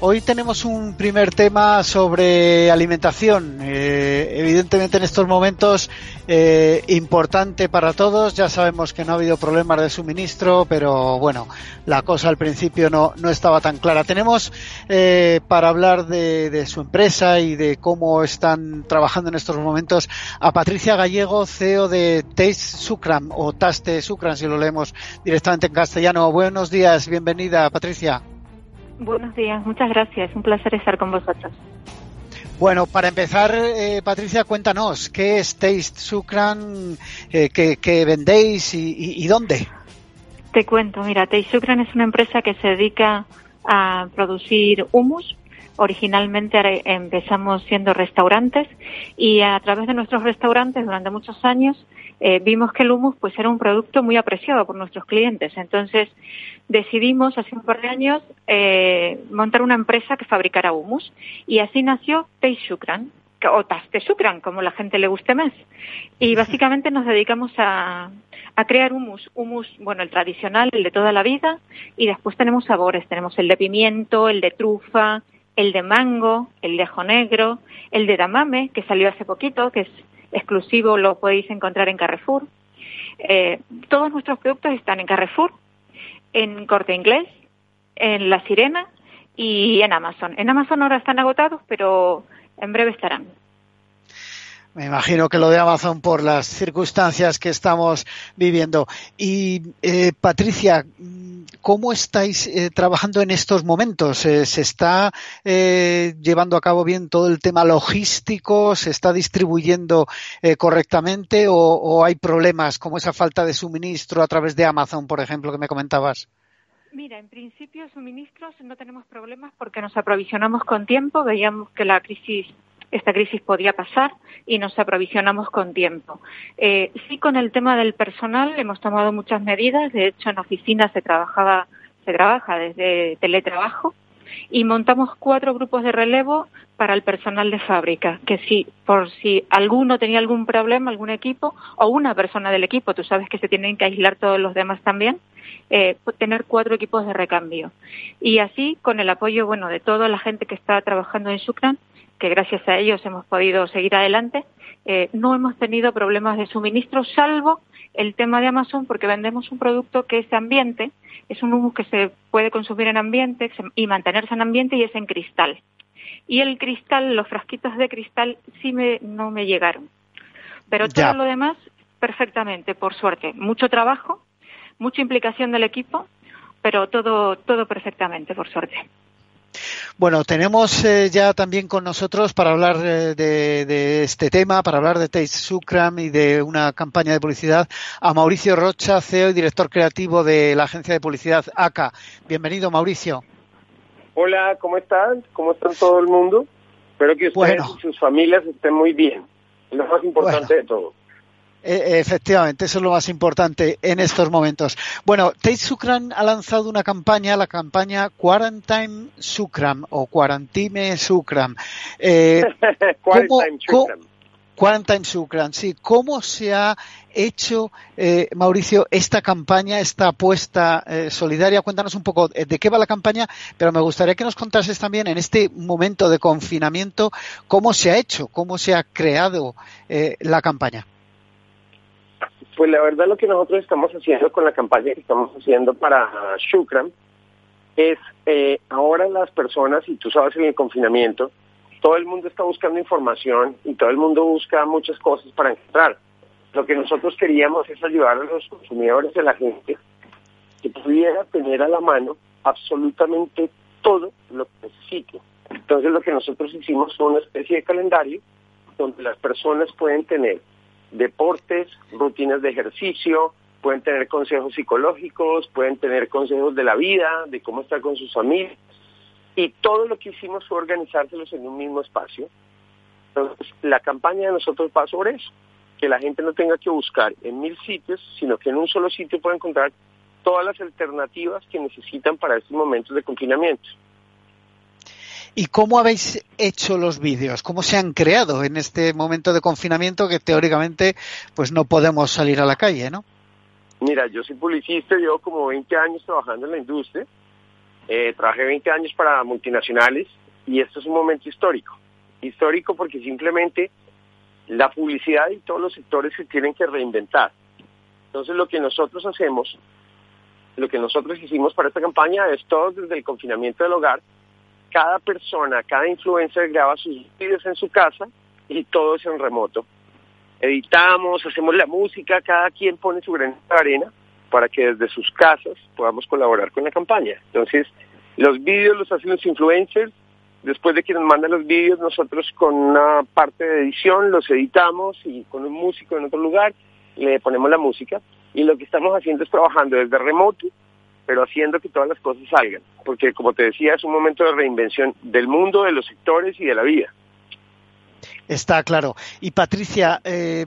Hoy tenemos un primer tema sobre alimentación. Eh, evidentemente en estos momentos eh, importante para todos. Ya sabemos que no ha habido problemas de suministro, pero bueno, la cosa al principio no, no estaba tan clara. Tenemos eh, para hablar de, de, su empresa y de cómo están trabajando en estos momentos a Patricia Gallego, CEO de Taste Sucram o Taste Sucram, si lo leemos directamente en castellano. Buenos días, bienvenida Patricia. Buenos días, muchas gracias. Un placer estar con vosotros. Bueno, para empezar, eh, Patricia, cuéntanos, ¿qué es Taste Sucran? Eh, ¿qué, ¿qué, vendéis y, y, y, dónde? Te cuento, mira, Taste Sucran es una empresa que se dedica a producir humus. Originalmente empezamos siendo restaurantes y a través de nuestros restaurantes durante muchos años eh, vimos que el humus pues era un producto muy apreciado por nuestros clientes. Entonces decidimos hace un par de años eh, montar una empresa que fabricara humus. Y así nació Teishukran o Tastesukran, como la gente le guste más. Y básicamente nos dedicamos a, a crear humus, humus, bueno, el tradicional, el de toda la vida, y después tenemos sabores, tenemos el de pimiento, el de trufa, el de mango, el de ajo negro, el de damame, que salió hace poquito, que es exclusivo, lo podéis encontrar en Carrefour. Eh, todos nuestros productos están en Carrefour, en Corte Inglés, en La Sirena y en Amazon. En Amazon ahora están agotados, pero en breve estarán. Me imagino que lo de Amazon por las circunstancias que estamos viviendo. Y eh, Patricia, ¿cómo estáis eh, trabajando en estos momentos? Eh, ¿Se está eh, llevando a cabo bien todo el tema logístico? ¿Se está distribuyendo eh, correctamente o, o, hay problemas como esa falta de suministro a través de Amazon, por ejemplo, que me comentabas? Mira, en principio suministros no tenemos problemas porque nos aprovisionamos con tiempo. Veíamos que la crisis esta crisis podía pasar y nos aprovisionamos con tiempo. Eh, sí, con el tema del personal hemos tomado muchas medidas. De hecho, en oficinas se trabajaba, se trabaja desde teletrabajo y montamos cuatro grupos de relevo para el personal de fábrica, que si por si alguno tenía algún problema, algún equipo o una persona del equipo, tú sabes que se tienen que aislar todos los demás también, eh, tener cuatro equipos de recambio. Y así, con el apoyo, bueno, de toda la gente que está trabajando en Sucran, que gracias a ellos hemos podido seguir adelante, eh, no hemos tenido problemas de suministro, salvo el tema de Amazon, porque vendemos un producto que es ambiente, es un humus que se puede consumir en ambiente y mantenerse en ambiente y es en cristal. Y el cristal, los frasquitos de cristal, sí me, no me llegaron. Pero todo ya. lo demás, perfectamente, por suerte. Mucho trabajo, mucha implicación del equipo, pero todo, todo perfectamente, por suerte. Bueno, tenemos eh, ya también con nosotros para hablar eh, de, de, este tema, para hablar de Taste Sucram y de una campaña de publicidad, a Mauricio Rocha, CEO y director creativo de la agencia de publicidad ACA. Bienvenido, Mauricio. Hola, ¿cómo están? ¿Cómo están todo el mundo? Espero que ustedes bueno. y sus familias estén muy bien. Es lo más importante bueno. de todo. E, efectivamente, eso es lo más importante en estos momentos. Bueno, Tate Sukram ha lanzado una campaña, la campaña Quarantine Sukram o Quarantine Sukram. Eh, Quarantine Sukram. Quarantine Sukram, sí. ¿Cómo se ha hecho, eh, Mauricio, esta campaña, esta apuesta eh, solidaria? Cuéntanos un poco de qué va la campaña, pero me gustaría que nos contases también en este momento de confinamiento cómo se ha hecho, cómo se ha creado eh, la campaña. Pues la verdad lo que nosotros estamos haciendo con la campaña que estamos haciendo para Shukran es eh, ahora las personas, y tú sabes en el confinamiento, todo el mundo está buscando información y todo el mundo busca muchas cosas para encontrar. Lo que nosotros queríamos es ayudar a los consumidores de la gente que pudiera tener a la mano absolutamente todo lo que necesite. Entonces lo que nosotros hicimos fue una especie de calendario donde las personas pueden tener deportes, rutinas de ejercicio, pueden tener consejos psicológicos, pueden tener consejos de la vida, de cómo estar con sus familias. Y todo lo que hicimos fue organizárselos en un mismo espacio. Entonces, la campaña de nosotros va sobre eso, que la gente no tenga que buscar en mil sitios, sino que en un solo sitio pueda encontrar todas las alternativas que necesitan para estos momentos de confinamiento. ¿Y cómo habéis hecho los vídeos? ¿Cómo se han creado en este momento de confinamiento que teóricamente pues no podemos salir a la calle, ¿no? Mira, yo soy publicista, llevo como 20 años trabajando en la industria. Eh, trabajé 20 años para multinacionales y esto es un momento histórico. Histórico porque simplemente la publicidad y todos los sectores se tienen que reinventar. Entonces lo que nosotros hacemos, lo que nosotros hicimos para esta campaña es todo desde el confinamiento del hogar. Cada persona, cada influencer graba sus vídeos en su casa y todo es en remoto. Editamos, hacemos la música, cada quien pone su de arena para que desde sus casas podamos colaborar con la campaña. Entonces, los vídeos los hacen los influencers, Después de que nos mandan los vídeos, nosotros con una parte de edición los editamos y con un músico en otro lugar le ponemos la música. Y lo que estamos haciendo es trabajando desde remoto, pero haciendo que todas las cosas salgan. Porque, como te decía, es un momento de reinvención del mundo, de los sectores y de la vida. Está claro. Y Patricia, eh,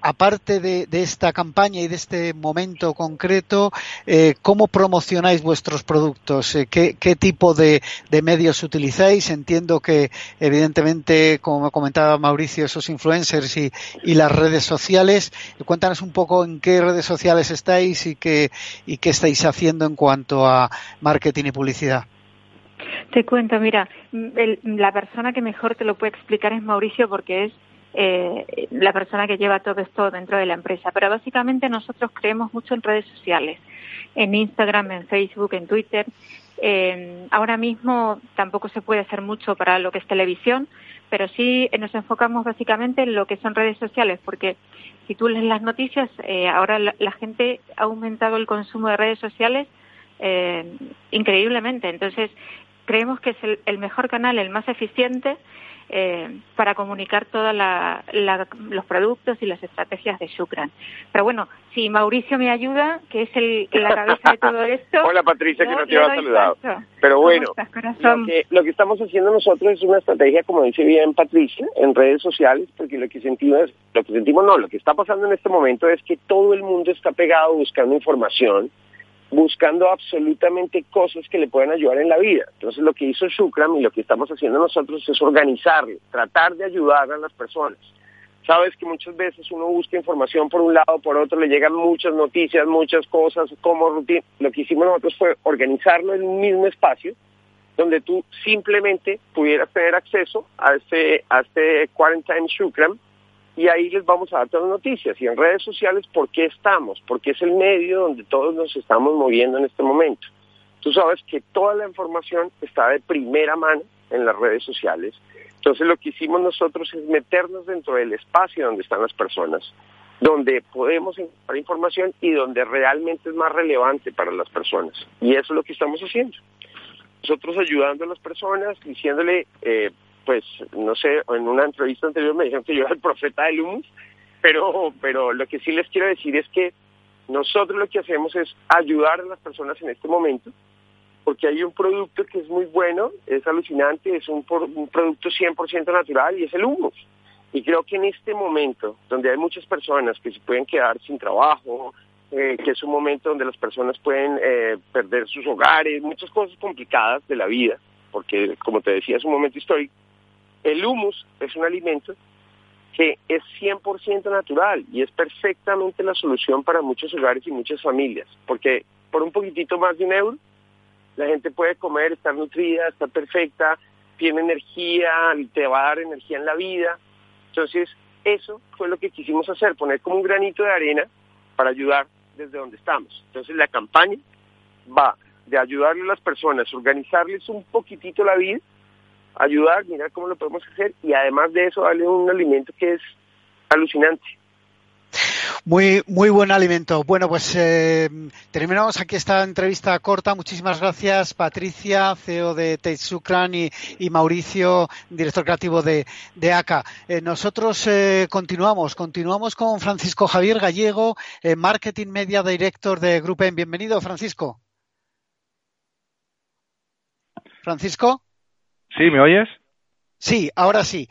aparte de, esta campaña y de este momento concreto, eh, ¿cómo promocionáis vuestros productos? Eh, ¿qué, tipo de, medios utilizáis? Entiendo que, evidentemente, como comentaba Mauricio, esos influencers y, las redes sociales. Cuéntanos un poco en qué redes sociales estáis y qué, y qué estáis haciendo en cuanto a marketing y publicidad. Te cuento, mira, la persona que mejor te lo puede explicar es Mauricio porque es eh, la persona que lleva todo esto dentro de la empresa. Pero básicamente nosotros creemos mucho en redes sociales, en Instagram, en Facebook, en Twitter. Eh, ahora mismo tampoco se puede hacer mucho para lo que es televisión, pero sí nos enfocamos básicamente en lo que son redes sociales, porque si tú lees las noticias, eh, ahora la, gente ha aumentado el consumo de redes sociales eh, increíblemente. Entonces, creemos que es el, mejor canal, el más eficiente eh, para comunicar todos los productos y las estrategias de Shukran. Pero bueno, si Mauricio me ayuda, que es el, la cabeza de todo esto. Hola Patricia, que no te había saludado. Pero bueno, lo, que, lo que estamos haciendo nosotros es una estrategia, como dice bien Patricia, en redes sociales, porque lo que sentimos, lo que sentimos no, lo que está pasando en este momento es que todo el mundo está pegado buscando información buscando absolutamente cosas que le pueden ayudar en la vida. Entonces lo que hizo Shukram y lo que estamos haciendo nosotros es organizar, tratar de ayudar a las personas. Sabes que muchas veces uno busca información por un lado, por otro, le llegan muchas noticias, muchas cosas, como rutina. Lo que hicimos nosotros fue organizarlo en un mismo espacio donde tú simplemente pudieras tener acceso a este, a este Quarantine Shukram y ahí les vamos a dar todas las noticias. Y en redes sociales, ¿por qué estamos? Porque es el medio donde todos nos estamos moviendo en este momento. Tú sabes que toda la información está de primera mano en las redes sociales. Entonces lo que hicimos nosotros es meternos dentro del espacio donde están las personas, donde podemos encontrar información y donde realmente es más relevante para las personas. Y eso es lo que estamos haciendo. Nosotros ayudando a las personas, diciéndole, eh, pues no sé, en una entrevista anterior me dijeron que yo era el profeta del humus, pero, pero lo que sí les quiero decir es que nosotros lo que hacemos es ayudar a las personas en este momento, porque hay un producto que es muy bueno, es alucinante, es un, un producto 100% natural y es el humus. Y creo que en este momento, donde hay muchas personas que se pueden quedar sin trabajo, eh, que es un momento donde las personas pueden eh, perder sus hogares, muchas cosas complicadas de la vida, porque como te decía es un momento histórico, el humus es un alimento que es 100% natural y es perfectamente la solución para muchos hogares y muchas familias, porque por un poquitito más de un euro, la gente puede comer, estar nutrida, estar perfecta, tiene energía, te va a dar energía en la vida. Entonces, eso fue lo que quisimos hacer, poner como un granito de arena para ayudar desde donde estamos. Entonces, la campaña va de ayudarle a las personas, organizarles un poquitito la vida ayudar, mirar cómo lo podemos hacer y además de eso darle un alimento que es alucinante. Muy, muy buen alimento. Bueno, pues eh, terminamos aquí esta entrevista corta. Muchísimas gracias, Patricia, CEO de Teitsukran y, y Mauricio, director creativo de, de ACA. Eh, nosotros eh, continuamos, continuamos con Francisco Javier Gallego, Marketing Media Director de Grupen. Bienvenido, Francisco. Francisco. Sí, ¿me oyes? Sí, ahora sí.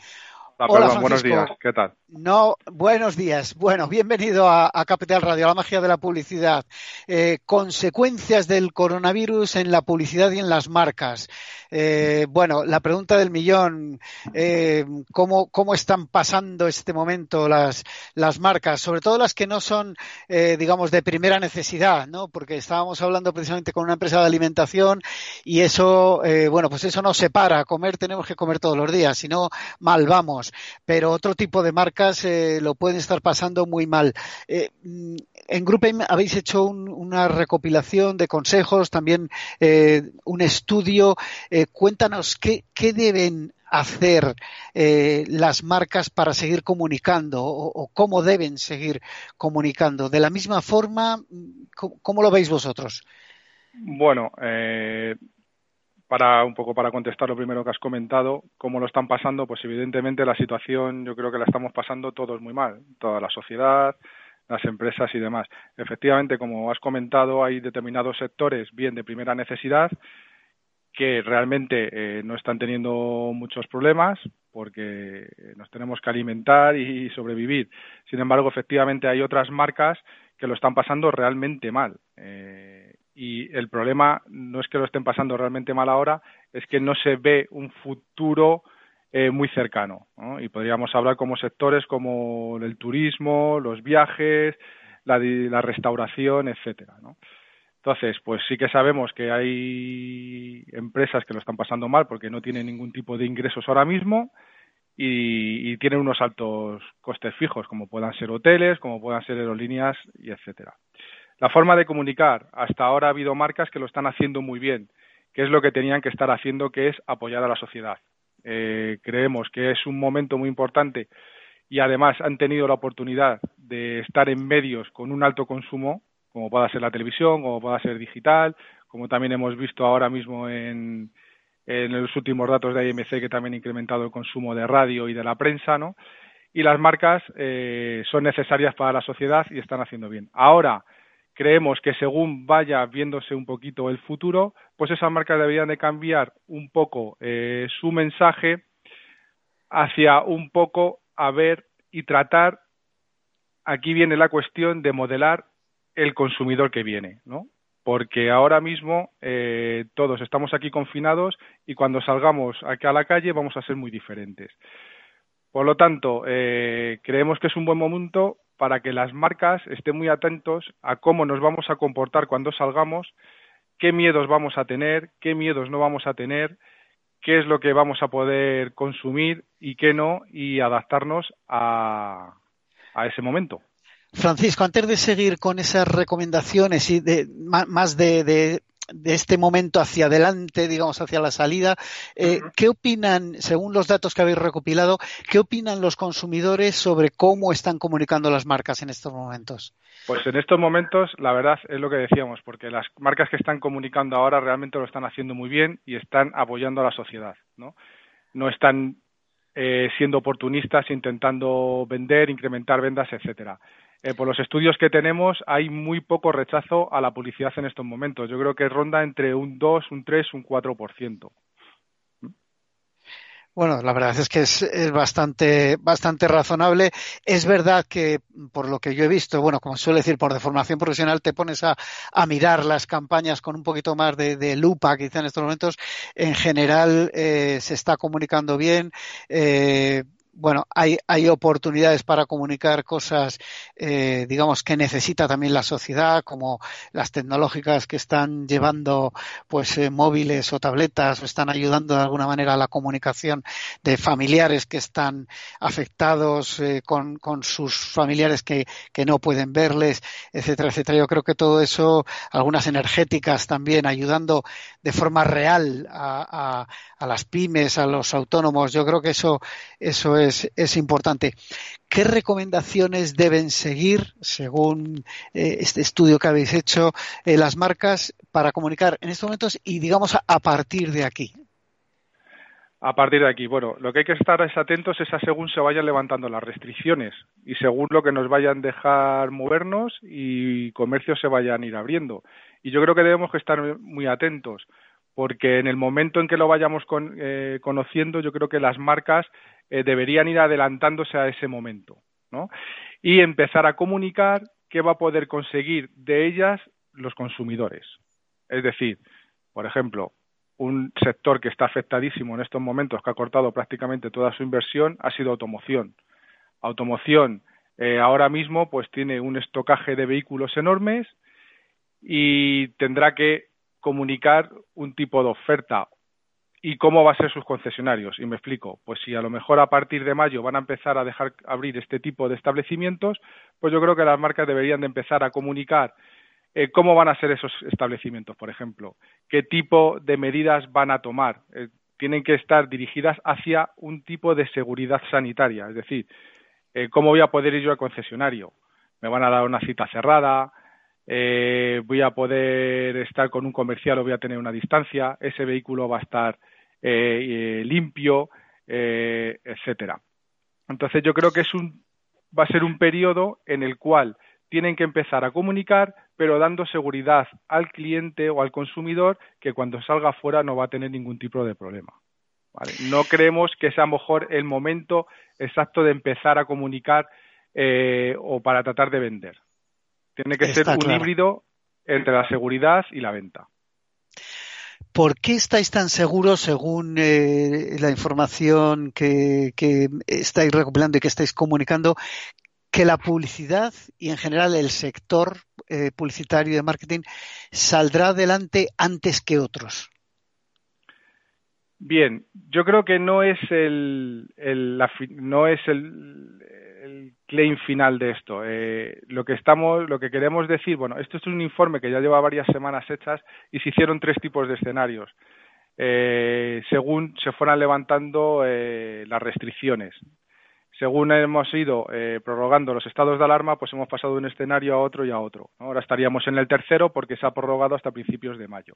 Hola, buenos días, ¿qué tal? No, buenos días. Bueno, bienvenido a, Capital Radio, la magia de la publicidad. Eh, consecuencias del coronavirus en la publicidad y en las marcas. Eh, bueno, la pregunta del millón, eh, ¿cómo, ¿cómo, están pasando este momento las, las marcas? Sobre todo las que no son, digamos, de primera necesidad, ¿no? Porque estábamos hablando precisamente con una empresa de alimentación y eso, bueno, pues eso no se para. Comer tenemos que comer todos los días, si no, mal vamos pero otro tipo de marcas eh, lo pueden estar pasando muy mal. Eh, mm, en GroupM habéis hecho una recopilación de consejos, también eh, un estudio. cuéntanos qué, deben hacer las marcas para seguir comunicando o, cómo deben seguir comunicando. De la misma forma, ¿cómo, lo veis vosotros? Bueno, para un poco para contestar lo primero que has comentado, cómo lo están pasando, pues evidentemente la situación yo creo que la estamos pasando todos muy mal, toda la sociedad, las empresas y demás. Efectivamente, como has comentado, hay determinados sectores bien de primera necesidad que realmente eh, no están teniendo muchos problemas porque nos tenemos que alimentar y sobrevivir. Sin embargo, efectivamente hay otras marcas que lo están pasando realmente mal. Eh, y el problema no es que lo estén pasando realmente mal ahora, es que no se ve un futuro eh, muy cercano. Y podríamos hablar como sectores como el turismo, los viajes, la, la restauración, etcétera. Entonces, pues sí que sabemos que hay empresas que lo están pasando mal porque no tienen ningún tipo de ingresos ahora mismo y, y tienen unos altos costes fijos, como puedan ser hoteles, como puedan ser aerolíneas y etcétera. La forma de comunicar. Hasta ahora ha habido marcas que lo están haciendo muy bien, que es lo que tenían que estar haciendo, que es apoyar a la sociedad. Eh, creemos que es un momento muy importante y además han tenido la oportunidad de estar en medios con un alto consumo, como pueda ser la televisión, como pueda ser digital, como también hemos visto ahora mismo en, los últimos datos de IMC que también ha incrementado el consumo de radio y de la prensa, ¿no? Y las marcas eh, son necesarias para la sociedad y están haciendo bien. Ahora, creemos que según vaya viéndose un poquito el futuro, pues esas marcas deberían de cambiar un poco eh, su mensaje hacia un poco a ver y tratar, aquí viene la cuestión de modelar el consumidor que viene, ¿no? Porque ahora mismo eh, todos estamos aquí confinados y cuando salgamos aquí a la calle vamos a ser muy diferentes. Por lo tanto, eh, creemos que es un buen momento para que las marcas estén muy atentos a cómo nos vamos a comportar cuando salgamos, qué miedos vamos a tener, qué miedos no vamos a tener, qué es lo que vamos a poder consumir y qué no, y adaptarnos a, ese momento. Francisco, antes de seguir con esas recomendaciones y de, más de este momento hacia adelante, digamos, hacia la salida. Eh, ¿Qué opinan, según los datos que habéis recopilado, qué opinan los consumidores sobre cómo están comunicando las marcas en estos momentos? Pues en estos momentos, la verdad es lo que decíamos, porque las marcas que están comunicando ahora realmente lo están haciendo muy bien y están apoyando a la sociedad, ¿no? No están eh, siendo oportunistas, intentando vender, incrementar vendas, etcétera. Eh, por los estudios que tenemos, hay muy poco rechazo a la publicidad en estos momentos. Yo creo que ronda entre un 2, un 3, un 4%. Bueno, la verdad es que es, bastante, bastante razonable. Es verdad que, por lo que yo he visto, bueno, como suele decir, por deformación profesional, te pones a, mirar las campañas con un poquito más de, lupa, quizá en estos momentos. En general, eh, se está comunicando bien. Eh, bueno, hay, hay oportunidades para comunicar cosas, eh, digamos, que necesita también la sociedad, como las tecnológicas que están llevando, pues, eh, móviles o tabletas, o están ayudando de alguna manera a la comunicación de familiares que están afectados eh, con, con, sus familiares que, que no pueden verles, etcétera, etcétera. Yo creo que todo eso, algunas energéticas también ayudando de forma real a, a, a las pymes, a los autónomos. Yo creo que eso, eso es, es importante. ¿Qué recomendaciones deben seguir, según eh, este estudio que habéis hecho, eh, las marcas para comunicar en estos momentos y, digamos, a, partir de aquí? A partir de aquí, bueno, lo que hay que estar es atentos es a según se vayan levantando las restricciones y según lo que nos vayan dejar movernos y comercios se vayan a ir abriendo. Y yo creo que debemos que estar muy atentos porque en el momento en que lo vayamos eh, conociendo, yo creo que las marcas eh, deberían ir adelantándose a ese momento, ¿no? Y empezar a comunicar qué va a poder conseguir de ellas los consumidores. Es decir, por ejemplo, un sector que está afectadísimo en estos momentos, que ha cortado prácticamente toda su inversión, ha sido automoción. Automoción eh, ahora mismo pues tiene un estocaje de vehículos enormes y tendrá que comunicar un tipo de oferta y cómo va a ser sus concesionarios. Y me explico, pues si a lo mejor a partir de mayo van a empezar a dejar abrir este tipo de establecimientos, pues yo creo que las marcas deberían de empezar a comunicar eh, cómo van a ser esos establecimientos, por ejemplo, qué tipo de medidas van a tomar. Eh, tienen que estar dirigidas hacia un tipo de seguridad sanitaria, es decir, eh, cómo voy a poder ir yo al concesionario. Me van a dar una cita cerrada, voy a poder estar con un comercial o voy a tener una distancia, ese vehículo va a estar limpio, etcétera. Entonces yo creo que es un va a ser un periodo en el cual tienen que empezar a comunicar, pero dando seguridad al cliente o al consumidor que cuando salga fuera no va a tener ningún tipo de problema. No creemos que sea mejor el momento exacto de empezar a comunicar eh, o para tratar de vender. Tiene que ser un híbrido entre la seguridad y la venta. ¿Por qué estáis tan seguros, según eh, la información que, estáis recopilando y que estáis comunicando, que la publicidad y en general el sector eh, publicitario de marketing saldrá adelante antes que otros? Bien, yo creo que no es el, no es el, claim final de esto. Eh, lo que estamos, lo que queremos decir, bueno, esto es un informe que ya lleva varias semanas hechas y se hicieron tres tipos de escenarios. Eh, según se fueran levantando las restricciones según hemos ido eh, prorrogando los estados de alarma, pues hemos pasado de un escenario a otro y a otro. Ahora estaríamos en el tercero porque se ha prorrogado hasta principios de mayo.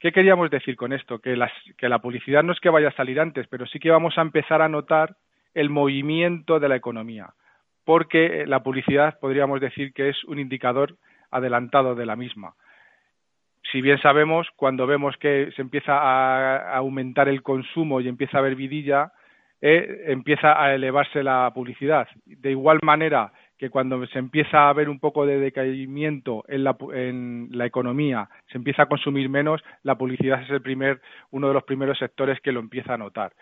¿Qué queríamos decir con esto? Que, que la publicidad no es que vaya a salir antes, pero sí que vamos a empezar a notar el movimiento de la economía, porque la publicidad podríamos decir que es un indicador adelantado de la misma. Si bien sabemos, cuando vemos que se empieza a aumentar el consumo y empieza a haber vidilla, eh, empieza a elevarse la publicidad. De igual manera que cuando se empieza a ver un poco de decaimiento en la, en la economía, se empieza a consumir menos, la publicidad es el primer, uno de los primeros sectores que lo empieza a notar.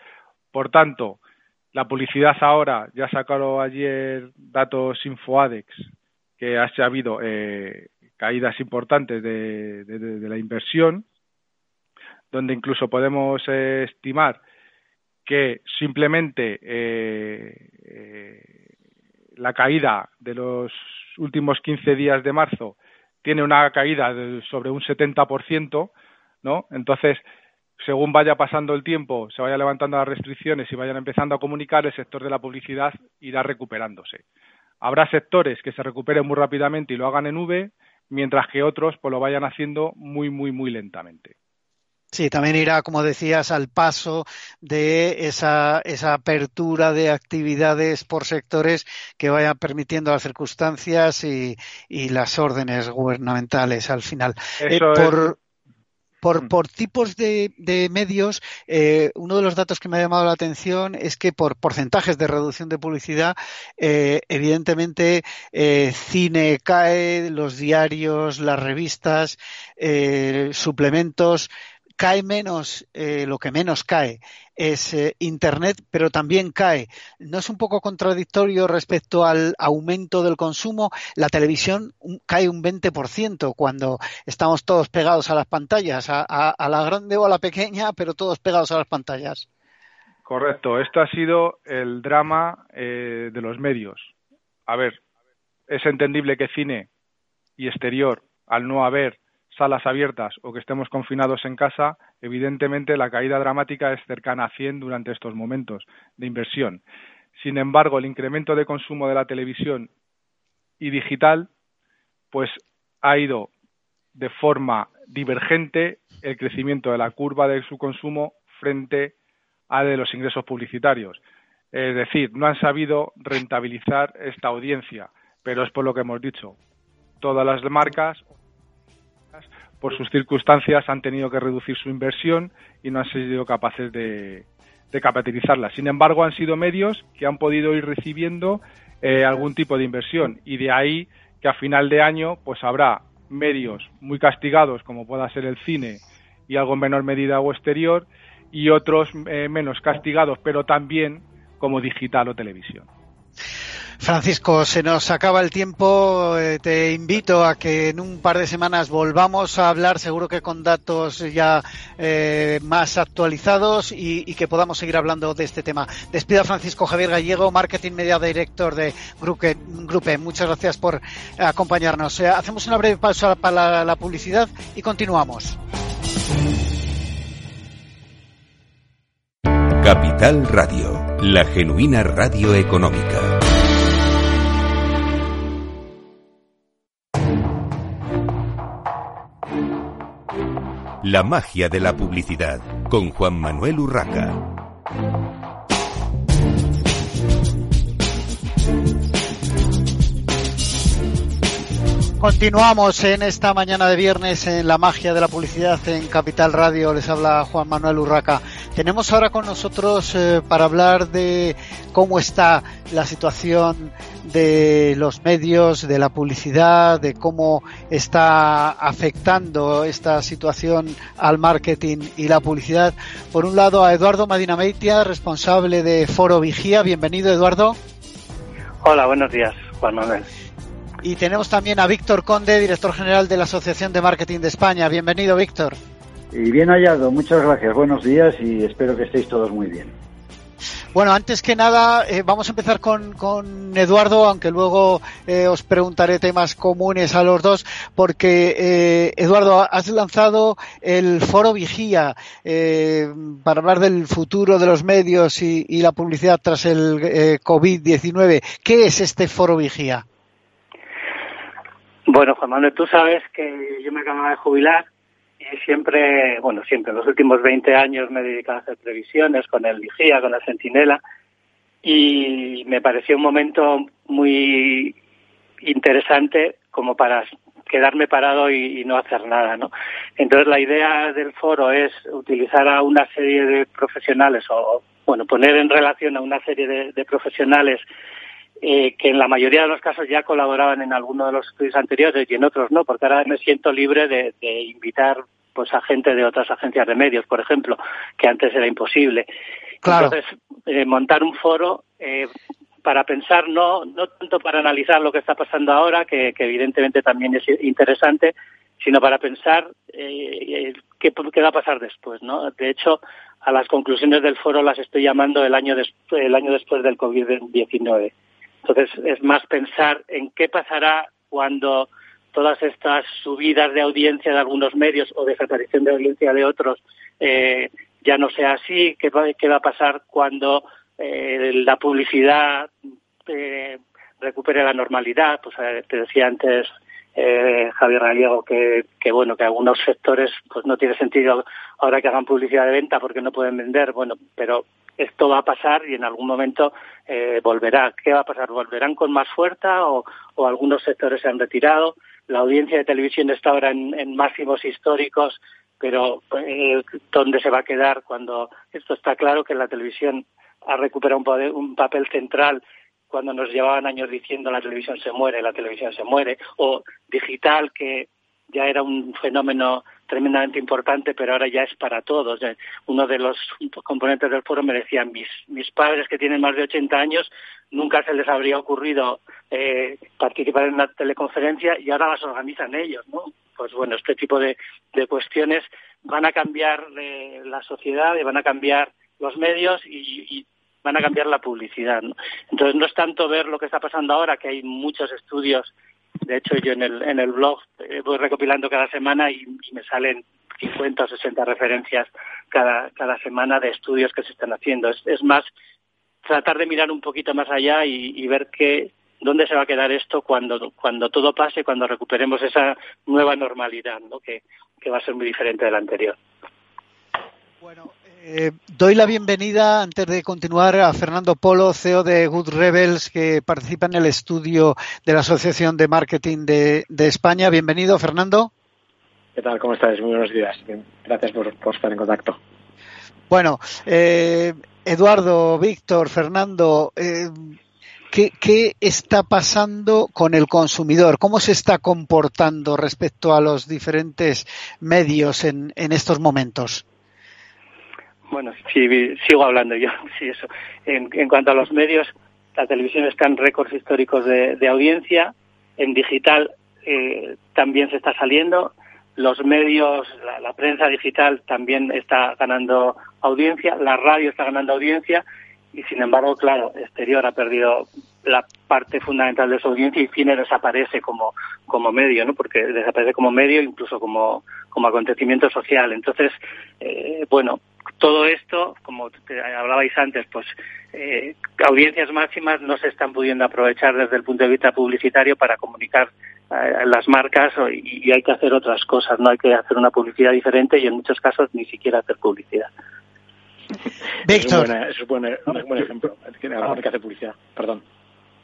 Por tanto, la publicidad ahora, ya sacaron ayer datos Infoadex, que ha habido eh, caídas importantes de, la inversión, donde incluso podemos eh, estimar que simplemente eh, eh, la caída de los últimos 15 días de marzo tiene una caída de sobre un 70%, ¿no? Entonces, según vaya pasando el tiempo, se vayan levantando las restricciones y vayan empezando a comunicar, el sector de la publicidad irá recuperándose. Habrá sectores que se recuperen muy rápidamente y lo hagan en V, mientras que otros pues lo vayan haciendo muy, muy, muy lentamente. Sí, también irá, como decías, al paso de esa, esa apertura de actividades por sectores que vayan permitiendo las circunstancias y, y las órdenes gubernamentales al final. Eh, por, por, mm. por, tipos de, de medios, eh, uno de los datos que me ha llamado la atención es que por porcentajes de reducción de publicidad, eh, evidentemente eh, cine cae, los diarios, las revistas, eh, suplementos, cae menos, eh, lo que menos cae es eh, Internet, pero también cae. ¿No es un poco contradictorio respecto al aumento del consumo? La televisión cae un 20% cuando estamos todos pegados a las pantallas, a, la grande o a la pequeña, pero todos pegados a las pantallas. Correcto, esto ha sido el drama eh, de los medios. A ver, es entendible que cine y exterior, al no haber salas abiertas o que estemos confinados en casa, evidentemente la caída dramática es cercana a 100 durante estos momentos de inversión. Sin embargo, el incremento de consumo de la televisión y digital, pues ha ido de forma divergente el crecimiento de la curva de su consumo frente a de los ingresos publicitarios. Es decir, no han sabido rentabilizar esta audiencia, pero es por lo que hemos dicho. Todas las marcas por sus circunstancias han tenido que reducir su inversión y no han sido capaces de, capitalizarlas. Sin embargo, han sido medios que han podido ir recibiendo eh, algún tipo de inversión y de ahí que a final de año pues habrá medios muy castigados como pueda ser el cine y algo en menor medida o exterior y otros eh, menos castigados pero también como digital o televisión. Francisco, se nos acaba el tiempo. Eh, te invito a que en un par de semanas volvamos a hablar, seguro que con datos ya eh, más actualizados y, que podamos seguir hablando de este tema. Despido a Francisco Javier Gallego, Marketing Media Director de Grupe. Grupe. Muchas gracias por acompañarnos. Eh, hacemos una breve pausa para la publicidad y continuamos. Capital Radio, la genuina radio económica. La magia de la publicidad con Juan Manuel Urraca. Continuamos en esta mañana de viernes en la magia de la publicidad en Capital Radio. Les habla Juan Manuel Urraca. Tenemos ahora con nosotros eh, para hablar de cómo está la situación de los medios, de la publicidad, de cómo está afectando esta situación al marketing y la publicidad. Por un lado a Eduardo Madinameitia, responsable de Foro Vigía. Bienvenido, Eduardo. Hola, buenos días, Juan Manuel. Y tenemos también a Víctor Conde, director general de la Asociación de Marketing de España. Bienvenido, Víctor. Y bien hallado, muchas gracias, buenos días y espero que estéis todos muy bien. Bueno, antes que nada, eh, vamos a empezar con, con Eduardo, aunque luego eh, os preguntaré temas comunes a los dos, porque eh, Eduardo, has lanzado el Foro Vigía para hablar del futuro de los medios y, y la publicidad tras el COVID-19. ¿Qué es este Foro Vigía? Bueno, Juan Manuel, tú sabes que yo me acabo de jubilar y siempre, bueno, siempre, en los últimos 20 años me he dedicado a hacer previsiones con el Vigía, con la Centinela, y me pareció un momento muy interesante como para quedarme parado y, no hacer nada, ¿no? Entonces la idea del foro es utilizar a una serie de profesionales o, bueno, poner en relación a una serie de profesionales eh, que en la mayoría de los casos ya colaboraban en alguno de los estudios anteriores y en otros no, porque ahora me siento libre de, invitar pues a gente de otras agencias de medios, por ejemplo, que antes era imposible. Entonces, eh, montar un foro eh, para pensar, no, no tanto para analizar lo que está pasando ahora, que, evidentemente también es interesante, sino para pensar qué, qué, va a pasar después, ¿no? De hecho, a las conclusiones del foro las estoy llamando el año, el año después del COVID-19. Entonces es más pensar en qué pasará cuando todas estas subidas de audiencia de algunos medios o desaparición de audiencia de otros eh, ya no sea así, qué va, qué va a pasar cuando eh, la publicidad eh, recupere la normalidad. Pues te decía antes Javier Gallego que, que bueno que algunos sectores pues no tiene sentido ahora que hagan publicidad de venta porque no pueden vender. Bueno, pero esto va a pasar y en algún momento eh, volverá. ¿Qué va a pasar? ¿Volverán con más fuerza o, algunos sectores se han retirado? La audiencia de televisión está ahora en, máximos históricos, pero eh, ¿dónde se va a quedar cuando esto está claro que la televisión ha recuperado un, un papel central cuando nos llevaban años diciendo la televisión se muere, la televisión se muere, o digital que ya era un fenómeno tremendamente importante, pero ahora ya es para todos. Uno de los componentes del foro me decían, mis, mis padres que tienen más de 80 años, nunca se les habría ocurrido eh, participar en una teleconferencia y ahora las organizan ellos, ¿no? Pues bueno, este tipo de, de cuestiones van a cambiar eh, la sociedad y van a cambiar los medios y, van a cambiar la publicidad. Entonces no es tanto ver lo que está pasando ahora, que hay muchos estudios de hecho, yo en el, en el blog eh, voy recopilando cada semana y, me salen 50 o 60 referencias cada, cada semana de estudios que se están haciendo. Es, más, tratar de mirar un poquito más allá y, ver qué, dónde se va a quedar esto cuando, cuando todo pase, cuando recuperemos esa nueva normalidad, ¿no? que, que va a ser muy diferente de la anterior. Bueno, eh, doy la bienvenida, antes de continuar, a Fernando Polo, CEO de Good Rebels, que participa en el estudio de la Asociación de Marketing de, España. Bienvenido, Fernando. ¿Qué tal? ¿Cómo estás? Muy buenos días. Gracias por, estar en contacto. Bueno, eh, Eduardo, Víctor, Fernando, eh, ¿qué, está pasando con el consumidor? ¿Cómo se está comportando respecto a los diferentes medios en, estos momentos? Bueno, sigo hablando yo. Sí, eso. En, cuanto a los medios, la televisión está en récords históricos de, audiencia. En digital eh, también se está saliendo los medios, la, prensa digital también está ganando audiencia, la radio está ganando audiencia y sin embargo, claro, exterior ha perdido la parte fundamental de su audiencia y cine desaparece como, como medio, ¿no? Porque desaparece como medio, incluso como, como acontecimiento social. Entonces, eh, bueno, todo esto, como hablabais antes, pues eh, audiencias máximas no se están pudiendo aprovechar desde el punto de vista publicitario para comunicar eh, las marcas y, hay que hacer otras cosas, no hay que hacer una publicidad diferente y en muchos casos ni siquiera hacer publicidad. Víctor. es un buen, ejemplo. Es que, hay que hacer publicidad. Perdón.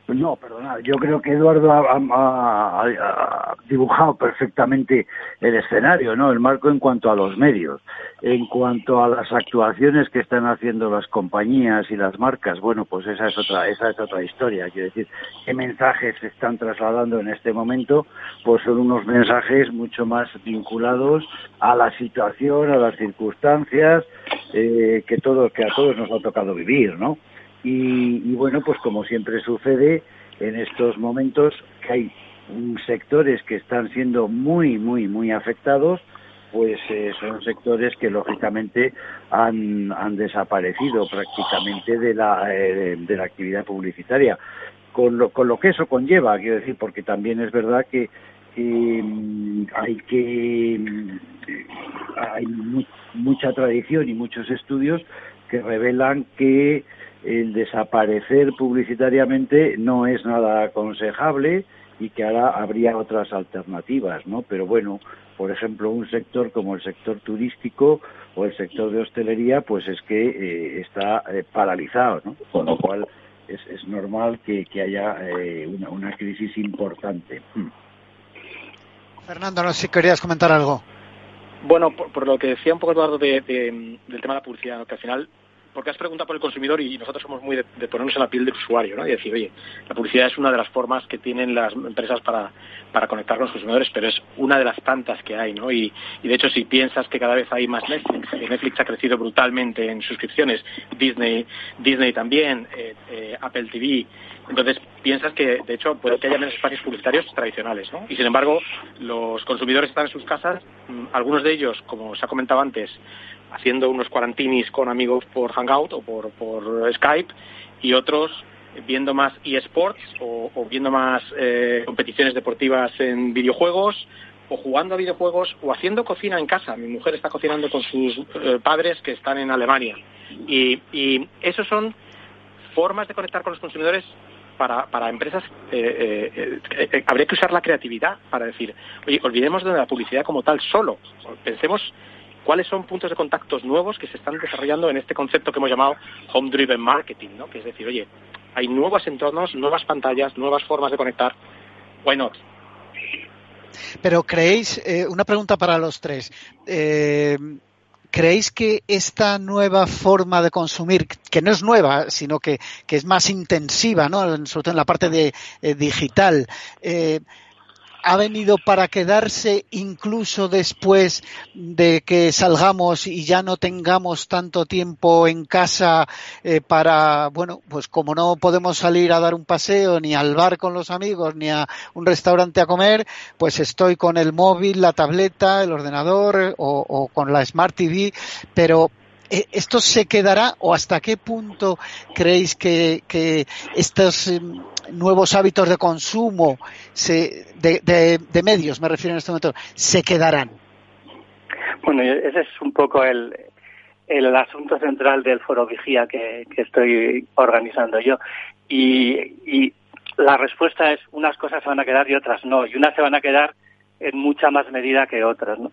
No, perdona, yo creo que Eduardo ha, dibujado perfectamente el escenario, ¿no? El marco en cuanto a los medios, en cuanto a las actuaciones que están haciendo las compañías y las marcas, bueno, pues esa es otra, esa es otra historia. Quiero decir, qué mensajes se están trasladando en este momento, pues son unos mensajes mucho más vinculados a la situación, a las circunstancias eh, que todo, que a todos nos ha tocado vivir, ¿no? Y, bueno, pues como siempre sucede en estos momentos, que hay sectores que están siendo muy, muy, muy afectados, pues eh, son sectores que lógicamente han, han desaparecido prácticamente de la, eh, de la actividad publicitaria. Con lo, con lo que eso conlleva, quiero decir, porque también es verdad que mm, hay que mm, hay mucha tradición y muchos estudios que revelan que el desaparecer publicitariamente no es nada aconsejable y que ahora habría otras alternativas, ¿no? Pero bueno, por ejemplo, un sector como el sector turístico o el sector de hostelería, pues es que eh, está eh, paralizado, ¿no? Con lo cual es, es normal que, haya eh, una, crisis importante. Hmm. Fernando, no sé si querías comentar algo. Bueno, por, lo que decía un poco Eduardo de, del tema de la publicidad, que al final porque has preguntado por el consumidor y nosotros somos muy de, ponernos en la piel del usuario, ¿no? Y decir, oye, la publicidad es una de las formas que tienen las empresas para, para conectar con los consumidores, pero es una de las tantas que hay, ¿no? Y, de hecho, si piensas que cada vez hay más Netflix, Netflix ha crecido brutalmente en suscripciones, Disney, Disney también, eh, eh, Apple TV, entonces piensas que, de hecho, puede que haya menos espacios publicitarios tradicionales, ¿no? Y sin embargo, los consumidores están en sus casas, mm, algunos de ellos, como se ha comentado antes, haciendo unos cuarantinis con amigos por Hangout o por, Skype y otros viendo más eSports o, o viendo más eh, competiciones deportivas en videojuegos o jugando a videojuegos o haciendo cocina en casa. Mi mujer está cocinando con sus eh, padres que están en Alemania. Y, y esos son formas de conectar con los consumidores para, para empresas. Eh, habría que usar la creatividad para decir, oye, olvidemos de la publicidad como tal solo. Pensemos cuáles son puntos de contactos nuevos que se están desarrollando en este concepto que hemos llamado Home Driven Marketing, ¿no? Que es decir, oye, hay nuevos entornos, nuevas pantallas, nuevas formas de conectar. Why not? Pero creéis, eh, una pregunta para los tres. Eh, ¿Creéis que esta nueva forma de consumir, que no es nueva, sino que, es más intensiva, ¿no? sobre todo en la parte de eh, digital, ha venido para quedarse incluso después de que salgamos y ya no tengamos tanto tiempo en casa eh, para, bueno, pues como no podemos salir a dar un paseo ni al bar con los amigos ni a un restaurante a comer, pues estoy con el móvil, la tableta, el ordenador o, o con la Smart TV, pero eh, ¿esto se quedará o hasta qué punto creéis que, estos em, nuevos hábitos de consumo de, medios, me refiero en este momento, se quedarán? Bueno, ese es un poco el, el asunto central del foro Vigía que, estoy organizando yo. Y, y, la respuesta es unas cosas se van a quedar y otras no. Y unas se van a quedar en mucha más medida que otras. ¿no?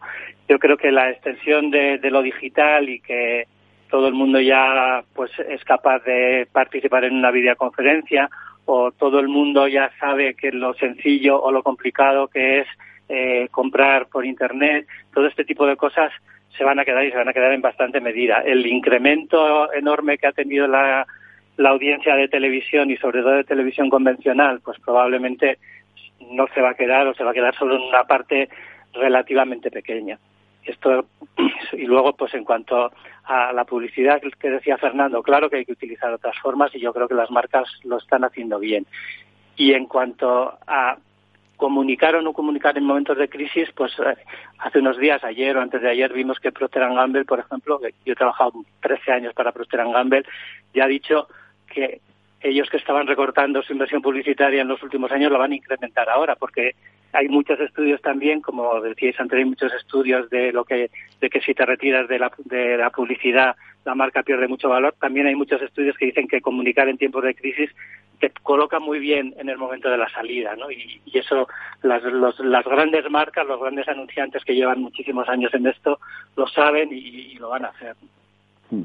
Yo creo que la extensión de, lo digital y que todo el mundo ya pues es capaz de participar en una videoconferencia o todo el mundo ya sabe que lo sencillo o lo complicado que es eh, comprar por internet, todo este tipo de cosas se van a quedar y se van a quedar en bastante medida. El incremento enorme que ha tenido la, la audiencia de televisión y sobre todo de televisión convencional, pues probablemente no se va a quedar o se va a quedar solo en una parte relativamente pequeña. Esto y luego pues en cuanto a la publicidad que decía Fernando, claro que hay que utilizar otras formas y yo creo que las marcas lo están haciendo bien. Y en cuanto a comunicar o no comunicar en momentos de crisis, pues eh, hace unos días, ayer o antes de ayer, vimos que Procter Gamble, por ejemplo, yo he trabajado 13 años para Procter Gamble, ya ha dicho que ellos que estaban recortando su inversión publicitaria en los últimos años la van a incrementar ahora, porque hay muchos estudios también, como decíais antes, hay muchos estudios de lo que de que si te retiras de la, de la publicidad la marca pierde mucho valor. También hay muchos estudios que dicen que comunicar en tiempos de crisis te coloca muy bien en el momento de la salida, ¿no? Y, eso las, las grandes marcas, los grandes anunciantes que llevan muchísimos años en esto lo saben y, lo van a hacer. Hmm.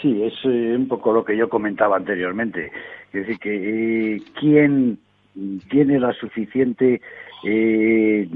Sí, es eh, un poco lo que yo comentaba anteriormente. Es decir, que eh, quién tiene la suficiente eh,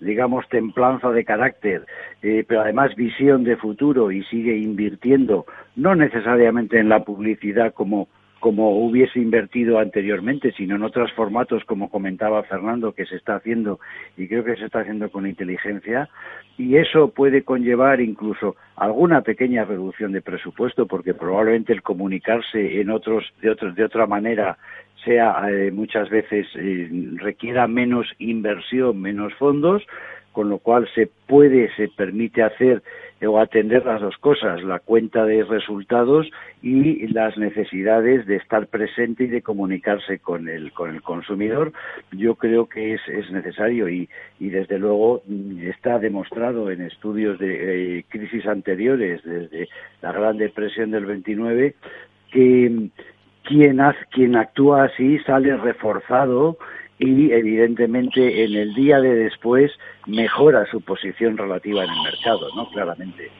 digamos, templanza de carácter, eh, pero además visión de futuro y sigue invirtiendo, no necesariamente en la publicidad como como hubiese invertido anteriormente, sino en otros formatos, como comentaba Fernando, que se está haciendo y creo que se está haciendo con inteligencia, y eso puede conllevar incluso alguna pequeña reducción de presupuesto, porque probablemente el comunicarse en otros de otros de otra manera sea eh, muchas veces eh, requiera menos inversión, menos fondos, con lo cual se puede, se permite hacer o atender las dos cosas, la cuenta de resultados y las necesidades de estar presente y de comunicarse con el, con el consumidor. Yo creo que es, es necesario y, y desde luego está demostrado en estudios de eh, crisis anteriores, desde la Gran Depresión del 29, que quien, quien actúa así sale reforzado y evidentemente en el día de después mejora su posición relativa en el mercado, ¿no? Claramente.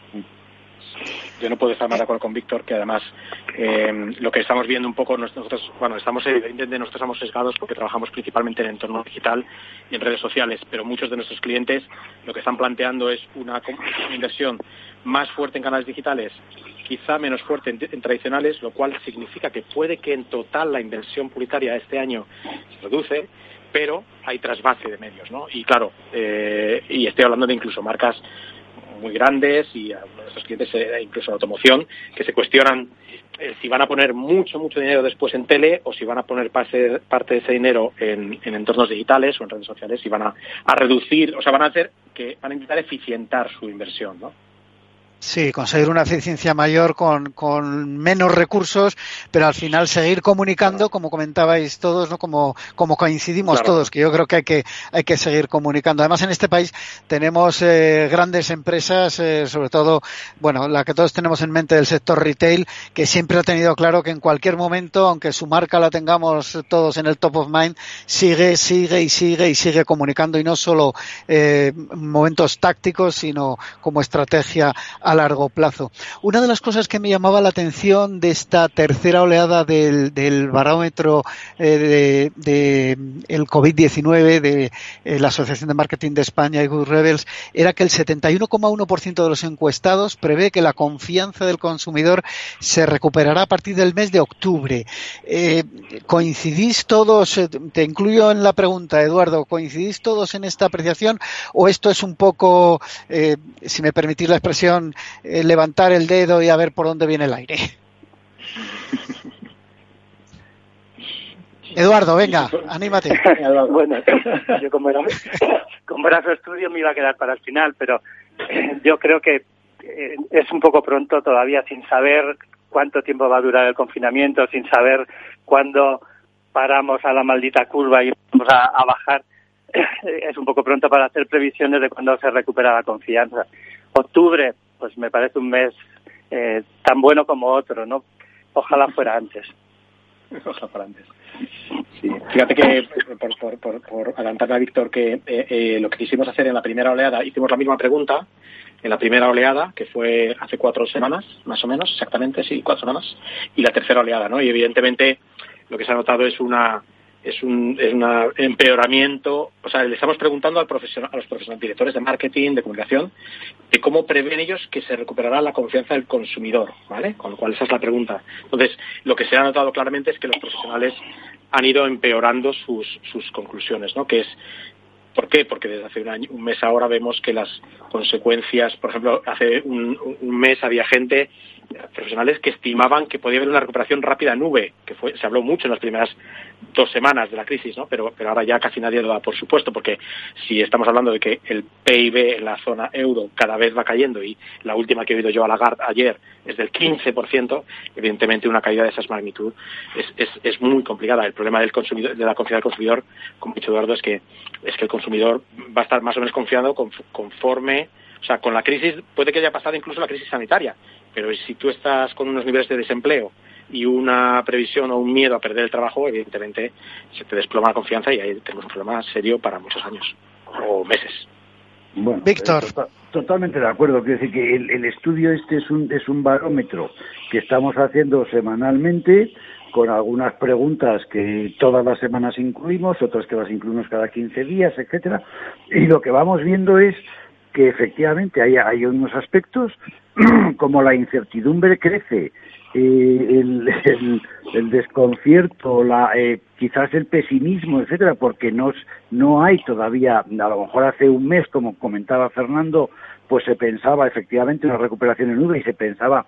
Yo no puedo estar más de acuerdo con Víctor, que además eh, lo que estamos viendo un poco, nosotros, bueno, estamos evidentemente nosotros estamos sesgados porque trabajamos principalmente en el entorno digital y en redes sociales, pero muchos de nuestros clientes lo que están planteando es una inversión más fuerte en canales digitales quizá menos fuerte en, tradicionales, lo cual significa que puede que en total la inversión publicitaria este año se reduce, pero hay trasvase de medios, ¿no? Y claro, eh, y estoy hablando de incluso marcas muy grandes y algunos de nuestros clientes, incluso en automoción, que se cuestionan eh, si van a poner mucho, mucho dinero después en tele o si van a poner parte, parte de ese dinero en, entornos digitales o en redes sociales y van a, a reducir, o sea, van a hacer que van a intentar eficientar su inversión, ¿no? Sí, conseguir una eficiencia mayor con, con, menos recursos, pero al final seguir comunicando, como comentabais todos, ¿no? Como, como coincidimos todos, que yo creo que hay que, hay que seguir comunicando. Además, en este país tenemos eh, grandes empresas, eh, sobre todo, bueno, la que todos tenemos en mente del sector retail, que siempre ha tenido claro que en cualquier momento, aunque su marca la tengamos todos en el top of mind, sigue, sigue y sigue y sigue comunicando y no solo eh, momentos tácticos, sino como estrategia a largo plazo. Una de las cosas que me llamaba la atención de esta tercera oleada del, barómetro eh, de, el COVID-19 de eh, la Asociación de Marketing de España y Good Rebels era que el 71,1% de los encuestados prevé que la confianza del consumidor se recuperará a partir del mes de octubre. Eh, ¿Coincidís todos, te incluyo en la pregunta, Eduardo, ¿coincidís todos en esta apreciación o esto es un poco, si me permitís la expresión, eh, levantar el dedo y a ver por dónde viene el aire. Eduardo, venga, anímate. bueno, yo como era, como era su estudio me iba a quedar para el final, pero eh, yo creo que eh, es un poco pronto todavía sin saber cuánto tiempo va a durar el confinamiento, sin saber cuándo paramos a la maldita curva y vamos a bajar. Es un poco pronto para hacer previsiones de cuándo se recupera la confianza. Octubre, pues me parece un mes eh, tan bueno como otro, ¿no? Ojalá fuera antes. Ojalá fuera antes. Sí. Fíjate que, por, por, adelantarme a Víctor, que eh, eh, lo que quisimos hacer en la primera oleada, hicimos la misma pregunta en la primera oleada, que fue hace cuatro semanas, más o menos, exactamente, sí, cuatro semanas, y la tercera oleada, ¿no? Y evidentemente lo que se ha notado es una es un, es un empeoramiento, o sea, le estamos preguntando al profesional, a los profesionales directores de marketing, de comunicación, de cómo prevén ellos que se recuperará la confianza del consumidor, ¿vale? Con lo cual esa es la pregunta. Entonces, lo que se ha notado claramente es que los profesionales han ido empeorando sus, sus conclusiones, ¿no? Que es ¿Por qué? Porque desde hace un, año, un mes ahora vemos que las consecuencias, por ejemplo, hace un, un mes había gente profesionales que estimaban que podía haber una recuperación rápida en nube, que fue, se habló mucho en las primeras dos semanas de la crisis, ¿no? Pero, pero ahora ya casi nadie lo da por supuesto, porque si estamos hablando de que el PIB en la zona euro cada vez va cayendo y la última que he oído yo a Lagarde ayer es del 15%, evidentemente una caída de esa magnitud es, es, es muy complicada. El problema del consumidor, de la confianza del consumidor, como ha dicho Eduardo, es que, es que el consumidor va a estar más o menos confiado conforme o sea, con la crisis puede que haya pasado incluso la crisis sanitaria, pero si tú estás con unos niveles de desempleo y una previsión o un miedo a perder el trabajo, evidentemente se te desploma la confianza y ahí tenemos un problema serio para muchos años o meses. Bueno, Víctor. Eh, totalmente de acuerdo. Quiero decir que el, estudio este es un, es un barómetro que estamos haciendo semanalmente con algunas preguntas que todas las semanas incluimos, otras que las incluimos cada 15 días, etcétera. Y lo que vamos viendo es que efectivamente hay, hay unos aspectos como la incertidumbre crece, eh, el, desconcierto, la, eh, quizás el pesimismo, etcétera, porque no, no hay todavía, a lo mejor hace un mes, como comentaba Fernando, pues se pensaba efectivamente una recuperación en nube y se pensaba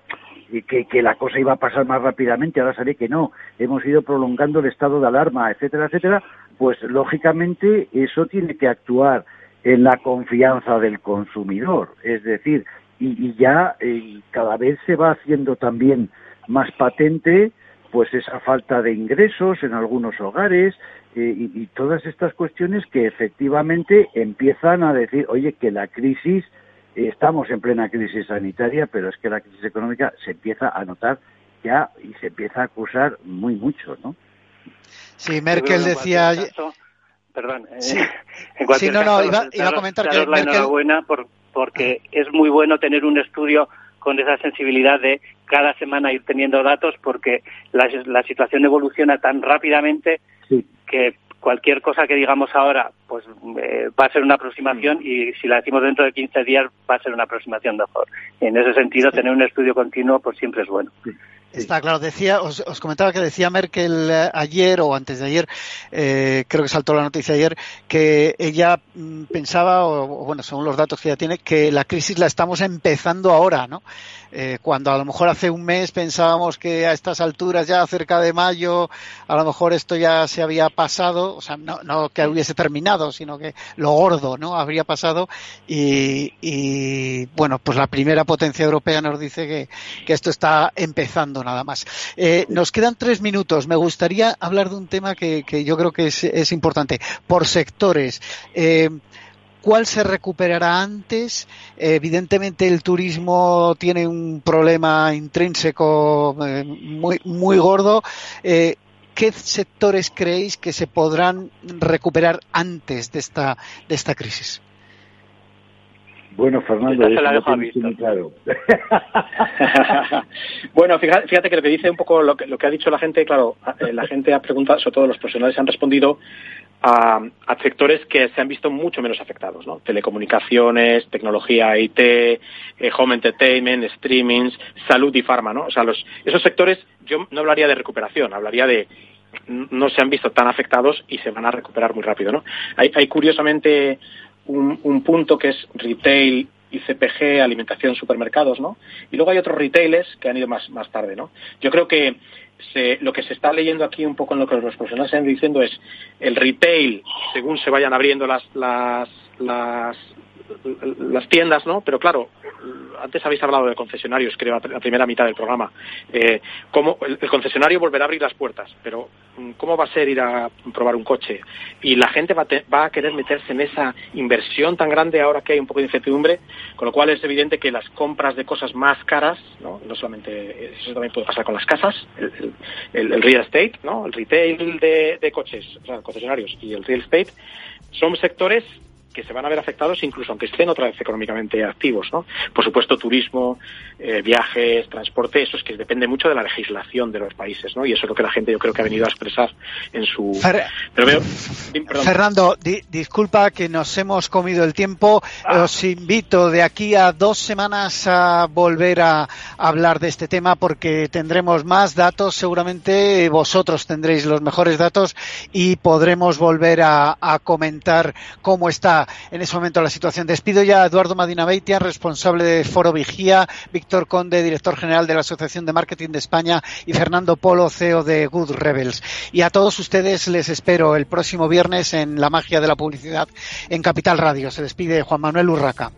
que, que la cosa iba a pasar más rápidamente, ahora sabe que no, hemos ido prolongando el estado de alarma, etcétera, etcétera, pues lógicamente eso tiene que actuar en la confianza del consumidor. Es decir, y, ya eh, cada vez se va haciendo también más patente pues esa falta de ingresos en algunos hogares eh, y, todas estas cuestiones que efectivamente empiezan a decir, oye, que la crisis, estamos en plena crisis sanitaria, pero es que la crisis económica se empieza a notar ya y se empieza a acusar muy mucho, ¿no? Sí, Merkel decía perdón. Eh, en cualquier no, no, iba, a comentar que la enhorabuena por, porque es muy bueno tener un estudio con esa sensibilidad de cada semana ir teniendo datos porque la, la situación evoluciona tan rápidamente que cualquier cosa que digamos ahora pues eh, va a ser una aproximación y si la decimos dentro de 15 días va a ser una aproximación mejor. En ese sentido, tener un estudio continuo pues siempre es bueno. Está claro, decía, os, comentaba que decía Merkel eh, ayer o antes de ayer, eh, creo que saltó la noticia ayer, que ella mm, pensaba, o, bueno, según los datos que ella tiene, que la crisis la estamos empezando ahora, ¿no? Eh, cuando a lo mejor hace un mes pensábamos que a estas alturas, ya cerca de mayo, a lo mejor esto ya se había pasado, o sea, no, no que hubiese terminado, sino que lo gordo, ¿no? Habría pasado y, y bueno, pues la primera potencia europea nos dice que, que esto está empezando nada más. Eh, nos quedan tres minutos. Me gustaría hablar de un tema que, yo creo que es, importante. Por sectores. Eh, ¿Cuál se recuperará antes? evidentemente el turismo tiene un problema intrínseco eh, muy, muy gordo. ¿Qué sectores creéis que se podrán recuperar antes de esta, de esta crisis? Bueno, Fernando, la dejo claro. bueno, fíjate, que lo que dice un poco lo que, lo que ha dicho la gente, claro, eh, la gente ha preguntado, sobre todo los profesionales han respondido a, sectores que se han visto mucho menos afectados, ¿no? Telecomunicaciones, tecnología IT, eh, home entertainment, streamings, salud y farma, ¿no? O sea, los, esos sectores yo no hablaría de recuperación, hablaría de no se han visto tan afectados y se van a recuperar muy rápido, ¿no? Hay, hay curiosamente un, punto que es retail y CPG, alimentación, supermercados, ¿no? Y luego hay otros retailers que han ido más, más tarde, ¿no? Yo creo que lo que se está leyendo aquí un poco en lo que los profesionales están diciendo es el retail, según se vayan abriendo las, las, las, las tiendas, ¿no? Pero claro, antes habéis hablado de concesionarios, creo, la primera mitad del programa. Eh, ¿cómo, el, concesionario volverá a abrir las puertas, pero mm, ¿cómo va a ser ir a probar un coche? Y la gente va a, va a querer meterse en esa inversión tan grande ahora que hay un poco de incertidumbre, con lo cual es evidente que las compras de cosas más caras, ¿no? No solamente, eso también puede pasar con las casas, el, el, real estate, ¿no? El retail de, de coches, o sea, concesionarios y el real estate, son sectores que se van a ver afectados incluso aunque estén otra vez económicamente activos, ¿no? Por supuesto, turismo, eh, viajes, transporte, eso es que depende mucho de la legislación de los países, ¿no? Y eso es lo que la gente yo creo que ha venido a expresar en su... Pero Fernando, disculpa que nos hemos comido el tiempo. Ah. Os invito de aquí a dos semanas a volver a hablar de este tema porque tendremos más datos. Seguramente vosotros tendréis los mejores datos y podremos volver a, a comentar cómo en ese momento la situación. Despido ya a Eduardo Madina Beitia, responsable de Foro Vigía, Víctor Conde, director general de la Asociación de Marketing de España y Fernando Polo, CEO de Good Rebels. Y a todos ustedes les espero el próximo viernes en La Magia de la Publicidad en Capital Radio. Se despide Juan Manuel Urraca.